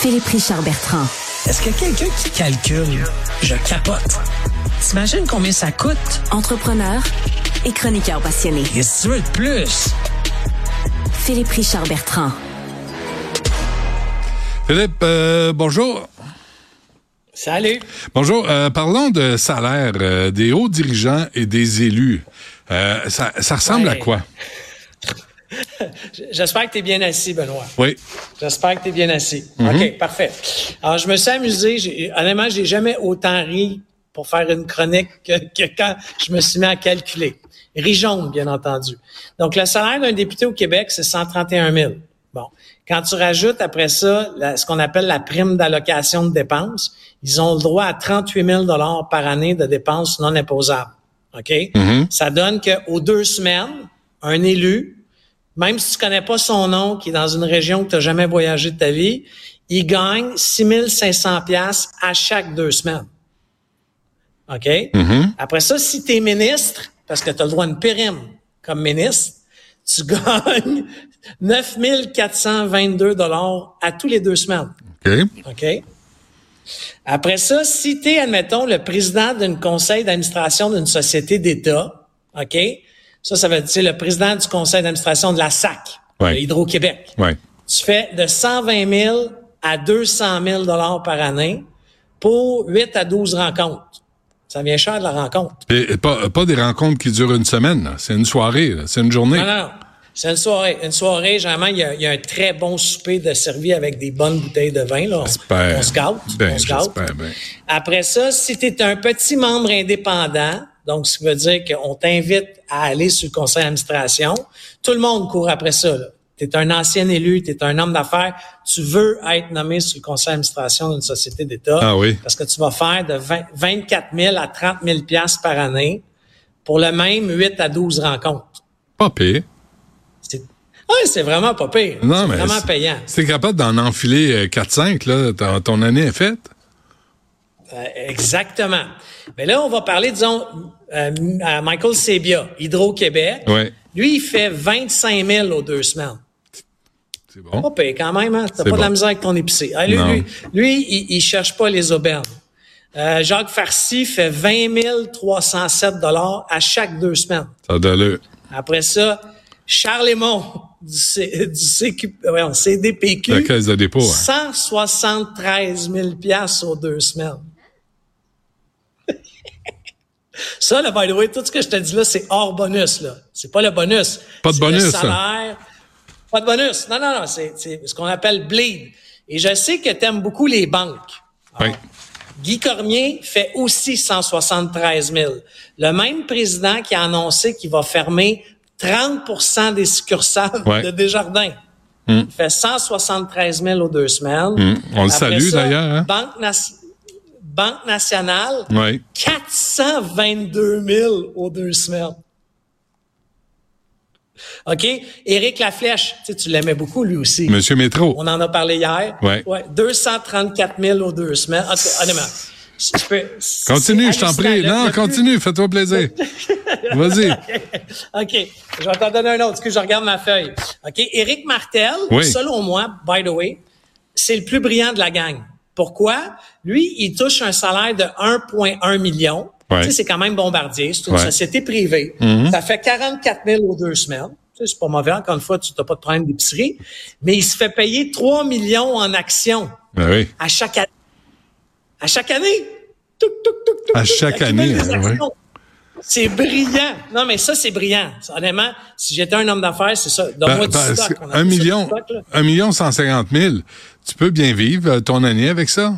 Philippe Richard Bertrand. Est-ce qu'il y a quelqu'un qui calcule? Je capote. T'imagines combien ça coûte? Entrepreneur et chroniqueur passionné. Qu'est-ce que tu veux de plus? Philippe Richard Bertrand. Philippe, euh, bonjour. Salut. Bonjour. Euh, parlons de salaire euh, des hauts dirigeants et des élus. Euh, ça, ça ressemble Ouais. à quoi? J'espère que tu es bien assis, Benoît. Oui. J'espère que tu es bien assis. Mm-hmm. OK, parfait. Alors, je me suis amusé. Honnêtement, j'ai jamais autant ri pour faire une chronique que, que quand je me suis mis à calculer. Ri jaune, bien entendu. Donc, le salaire d'un député au Québec, c'est 131 000. Bon. Quand tu rajoutes après ça la- ce qu'on appelle la prime d'allocation de dépenses, ils ont le droit à 38 000 par année de dépenses non imposables. OK? Ça donne qu'aux deux semaines, un élu, même si tu connais pas son nom, qui est dans une région que tu n'as jamais voyagé de ta vie, il gagne 6500 pièces à chaque deux semaines. OK? Après ça, si tu es ministre, parce que tu as le droit à une prime comme ministre, tu gagnes 9422 dollars à tous les deux semaines. OK. OK? Après ça, si tu es, admettons, le président d'un conseil d'administration d'une société d'État, OK? Ça, ça veut dire le président du conseil d'administration de la SAC, Ouais. Hydro-Québec. Ouais. Tu fais de 120 000 à 200 000 dollars par année pour 8 à 12 rencontres. Ça vient cher de la rencontre. Et, et pas, pas des rencontres qui durent une semaine. C'est une soirée. C'est une journée. Non, non. C'est une soirée. Une soirée, généralement, il y, a, il y a un très bon souper de servi avec des bonnes bouteilles de vin. Là. On, on se gâte. Ben, on se gâte. j'espère bien. Après ça, si tu es un petit membre indépendant, donc ce qui veut dire qu'on t'invite à aller sur le conseil d'administration, tout le monde court après ça. Tu es un ancien élu, tu es un homme d'affaires, tu veux être nommé sur le conseil d'administration d'une société d'État. Ah oui. Parce que tu vas faire de 20 24 000 à 30 000 piastres par année pour le même 8 à 12 rencontres. Pas pire. C'est ouais, c'est vraiment pas pire. Non, c'est mais vraiment c'est- payant. Si t'es capable d'en enfiler euh, 4-5, là, ton, ton année est faite. Euh, exactement. Mais là, on va parler, disons, euh, à Michael Sebia, Hydro-Québec. Ouais. Lui, il fait 25 000 aux deux semaines. C'est bon. Pas payé quand même, hein? T'as pas de la misère avec ton épicé. Ah, lui, lui, lui, il, il cherche pas les aubaines. Euh, Jacques Farcy fait 20 307 à chaque deux semaines. Ça l'allure. Après ça, Charles Aymon, du, C, du CQ, voyons, CDPQ, La caisse de dépôt. hein. 173 000 piastres aux deux semaines. Ça, là, by the way, tout ce que je te dis là, c'est hors bonus, là. C'est pas le bonus. Pas de bonus, Le ça. salaire. Pas de bonus. Non, non, non. C'est, ce qu'on appelle bleed. Et je sais que tu aimes beaucoup les banques. Oui. Guy Cormier fait aussi 173 000. Le même président qui a annoncé qu'il va fermer 30% des succursales Ouais. de Desjardins. Il fait 173 000 aux deux semaines. Hum. On le salue, d'ailleurs, hein? Banque, Banque nationale, Oui. 422 000 aux deux semaines. OK? Éric Laflèche, tu sais, tu l'aimais beaucoup, lui aussi. Monsieur Métro. On en a parlé hier. Ouais. 234 000 aux deux semaines. En tout cas, honnêtement, je peux- Continue, je t'en prie. Non, plus- continue, fais-toi plaisir. Vas-y. OK. Je vais t'en donner un autre, parce que je regarde ma feuille. OK? Éric Martel, Oui. selon moi, by the way, c'est le plus brillant de la gang. Pourquoi? Lui, il touche un salaire de 1,1 million. Ouais. Tu sais, c'est quand même bombardier. C'est une Ouais. société privée. Ça fait 44 000 aux deux semaines. Tu sais, c'est pas mauvais. Encore une fois, tu n'as pas de problème d'épicerie. Mais il se fait payer 3 millions en actions Ben oui. à chaque année. À chaque année. Touc, touc, touc, À chaque année, hein, actions. C'est brillant. Non, mais ça, c'est brillant. Honnêtement, si j'étais un homme d'affaires, c'est ça. Donne-moi Ben, du parce stock. un million, stock, un million cent cinquante mille, tu peux bien vivre euh, ton année avec ça?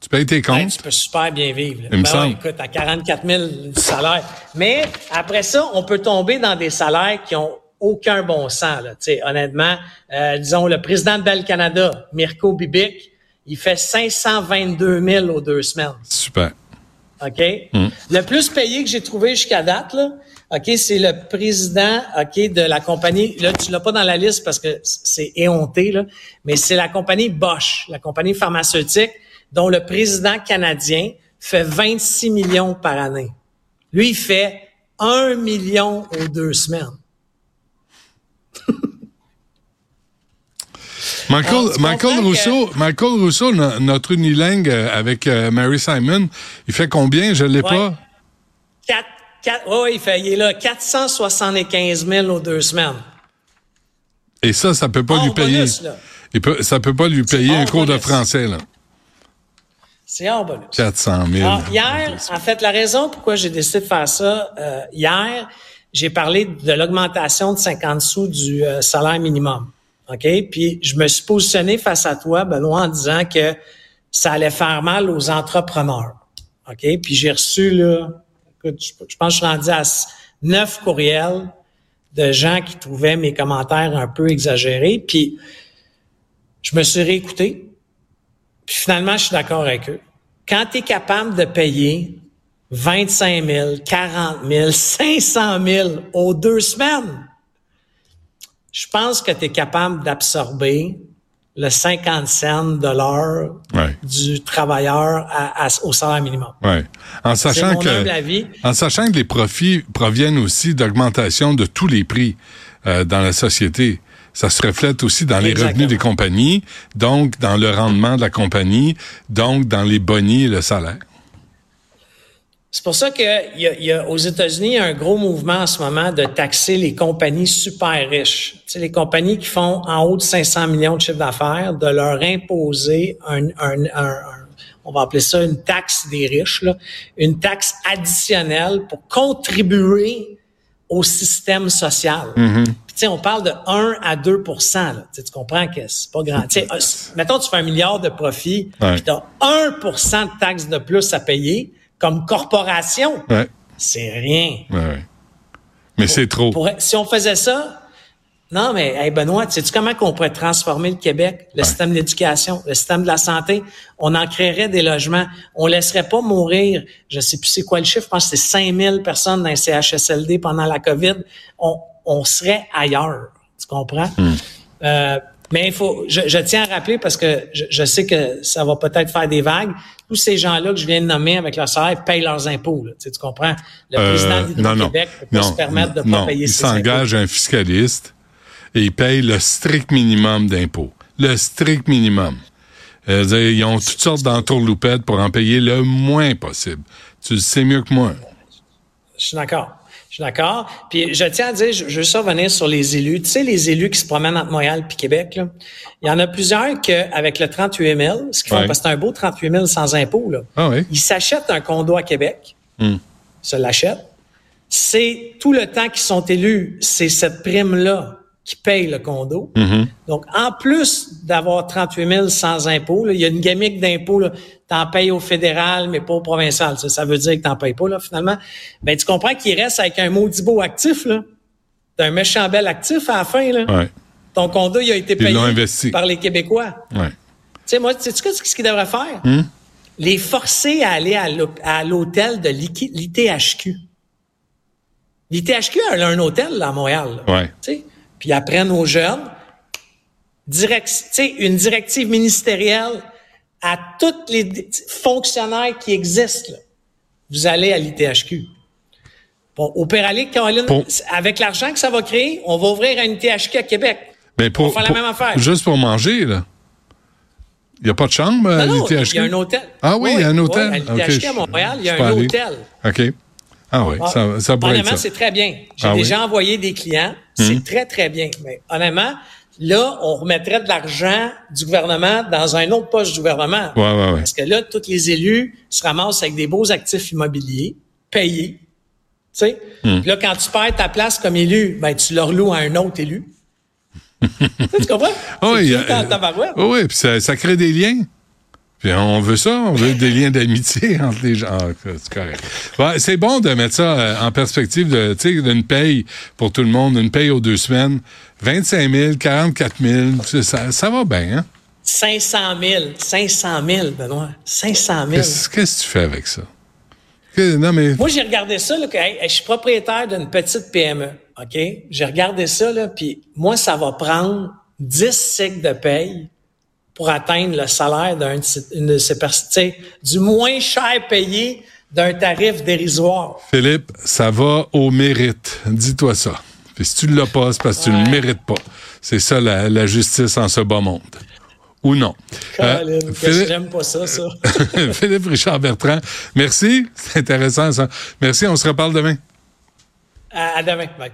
Tu payes tes Ouais, comptes? tu peux super bien vivre. là. Il me Ben semble. ouais, écoute, à 44 000 de salaire. Mais après ça, on peut tomber dans des salaires qui ont aucun bon sens. Là. Tu sais, honnêtement, euh, disons, le président de Bell Canada, Mirko Bibic, il fait 522 000 aux deux semaines. Super. OK? Le plus payé que j'ai trouvé jusqu'à date, là, OK, c'est le président, OK, de la compagnie. Là, tu l'as pas dans la liste parce que c'est éhonté, là, mais c'est la compagnie Bosch, la compagnie pharmaceutique, dont le président canadien fait 26 millions par année. Lui, il fait 1 million aux deux semaines. Michael, Michael Rousseau, que- Michael Rousseau, no- notre unilingue euh, avec euh, Mary Simon, il fait combien? Je l'ai Ouais. pas. Quatre, quatre, ouais, il fait, il est là, 475 000 aux deux semaines. Et ça, ça peut pas Hors lui payer. bonus, là. Il peut, ça peut pas lui payer un cours de français, là. C'est hors bonus. 400 000. Alors, hier, en fait, la raison pourquoi j'ai décidé de faire ça, euh, hier, j'ai parlé de l'augmentation de 50 sous du euh, salaire minimum. OK? Puis je me suis positionné face à toi, Benoît, en disant que ça allait faire mal aux entrepreneurs. OK? Puis j'ai reçu, là, écoute, je, pense que je suis rendu à neuf courriels de gens qui trouvaient mes commentaires un peu exagérés. Puis je me suis réécouté. Puis finalement, je suis d'accord avec eux. Quand tu es capable de payer 25 000, 40 000, 500 000 aux deux semaines, je pense que tu es capable d'absorber le 50 cents de l'heure Ouais. du travailleur à- à- au salaire minimum. Ouais. En sachant mon que, avis. en sachant que les profits proviennent aussi d'augmentation de tous les prix euh, dans la société. Ça se reflète aussi dans les revenus des compagnies, donc dans le rendement de la compagnie, donc dans les bonnies et le salaire. C'est pour ça qu'il y a, il y a aux États-Unis il y a un gros mouvement en ce moment de taxer les compagnies super riches. Tu sais, les compagnies qui font en haut de 500 millions de chiffre d'affaires, de leur imposer un, un, un- un- on va appeler ça une taxe des riches, là, une taxe additionnelle pour contribuer au système social. Tu sais, on parle de 1 à 2 là. Tu comprends que c'est pas grand. Tu sais, euh, mettons, tu fais un milliard de profit, Ouais. tu as 1% de taxe de plus à payer comme corporation. Ouais. C'est rien. Ouais. Mais c'est trop. Pour- si on faisait ça, non, mais hey Benoît, sais-tu comment qu'on pourrait transformer le Québec, le système d'éducation, le système de la santé? On en créerait des logements. On laisserait pas mourir, je sais plus c'est quoi le chiffre, je pense que c'est 5000 personnes dans les CHSLD pendant la COVID. On, on serait ailleurs. Tu comprends? Euh, mais il faut, je, je tiens à rappeler parce que je, je sais que ça va peut-être faire des vagues. Tous ces gens-là que je viens de nommer avec leur salaire payent leurs impôts. Là. Tu, sais, tu comprends? Le Euh, président non, d'Hydro-Québec peut pas non, se permettre de non, pas payer il ses impôts. s'engage un fiscaliste et il paye le strict minimum d'impôts. Le strict minimum. Euh, ils ont toutes sortes d'entourloupettes pour en payer le moins possible. Tu le sais mieux que moi. Je suis d'accord. Je suis d'accord. Puis je tiens à dire, je, veux juste revenir sur les élus. Tu sais, les élus qui se promènent entre Montréal puis Québec, là, il y en a plusieurs que avec le 38 000, ce qu'ils font, Ouais. parce que c'est un beau 38 000 sans impôt, là, Ah oui? ils s'achètent un condo à Québec, Hmm. se l'achètent. C'est tout le temps qu'ils sont élus, c'est cette prime-là qui paye le condo. Mhm. Donc, en plus d'avoir 38 000 sans impôt, là, il y a une gamique d'impôt, t'en payes au fédéral, mais pas au provincial. Ça, ça veut dire que t'en payes pas, là, finalement. Ben, tu comprends qu'il reste avec un maudit beau actif, là. T'as un méchant bel actif à la fin, là. Ouais. Ton condo, il a été payé investi. par les Québécois. Ouais. Tu sais, moi, sais-tu ce ce qu'ils devraient faire? Hmm? Les forcer à aller à l'hôtel de l'ITHQ. L'ITHQ a un hôtel là, à Montréal. là. Ouais. Tu sais, Puis apprennent aux jeunes direct, tu sais, une directive ministérielle à tous les fonctionnaires qui existent. là. Vous allez à l'ITHQ. Bon, au Péralic, Caroline, Pour- avec l'argent que ça va créer, on va ouvrir un ITHQ à Québec. Mais pour, On fait la pour- même affaire. Juste pour manger, là. Il n'y a pas de chambre à Non, non, l'ITHQ? il y a un hôtel. Ah oui, il y a un hôtel. à Ok, l'ITHQ à je- Montréal, il y a un hôtel. OK. Ah oui, Ah, ça, ça pourrait être honnêtement, c'est très bien. J'ai Ah oui? déjà envoyé des clients. C'est très, très bien. Mais honnêtement, là, on remettrait de l'argent du gouvernement dans un autre poste du gouvernement. Ouais, ouais, ouais. Parce que là, tous les élus se ramassent avec des beaux actifs immobiliers payés. Tu sais? Hmm. Là, quand tu perds ta place comme élu, ben, tu leur loues à un autre élu. tu comprends? Ah oui, euh, tabarouette. Oui, oui, puis ça, ça crée des liens. Puis on veut ça, on veut des liens d'amitié entre les gens. Ah, c'est correct. Ouais, c'est bon de mettre ça euh, en perspective de, tu sais, d'une paye pour tout le monde, une paye aux deux semaines. 25 000, 44 000, ça- ça, ça va bien, hein? 500 000. 500 000, Benoît. 500 000. Qu'est-ce qu'est-ce que tu fais avec ça? Que- non, mais... Moi, j'ai regardé ça, là, que, hey, je suis propriétaire d'une petite PME, OK? J'ai regardé ça, là, puis moi, ça va prendre 10 cycles de paye pour atteindre le salaire d'un de ces- personnes, tu sais, du moins cher payé d'un tarif dérisoire. Philippe, ça va au mérite. Dis-toi ça. Puis si tu l'as pas, c'est parce que tu Ouais. le mérites pas. C'est ça la, la justice en ce bas monde. Ou non. Euh, Philippe- j'aime pas ça, ça? Philippe Richard Bertrand, merci. C'est intéressant ça. Merci, on se reparle demain. à, à demain. Bye.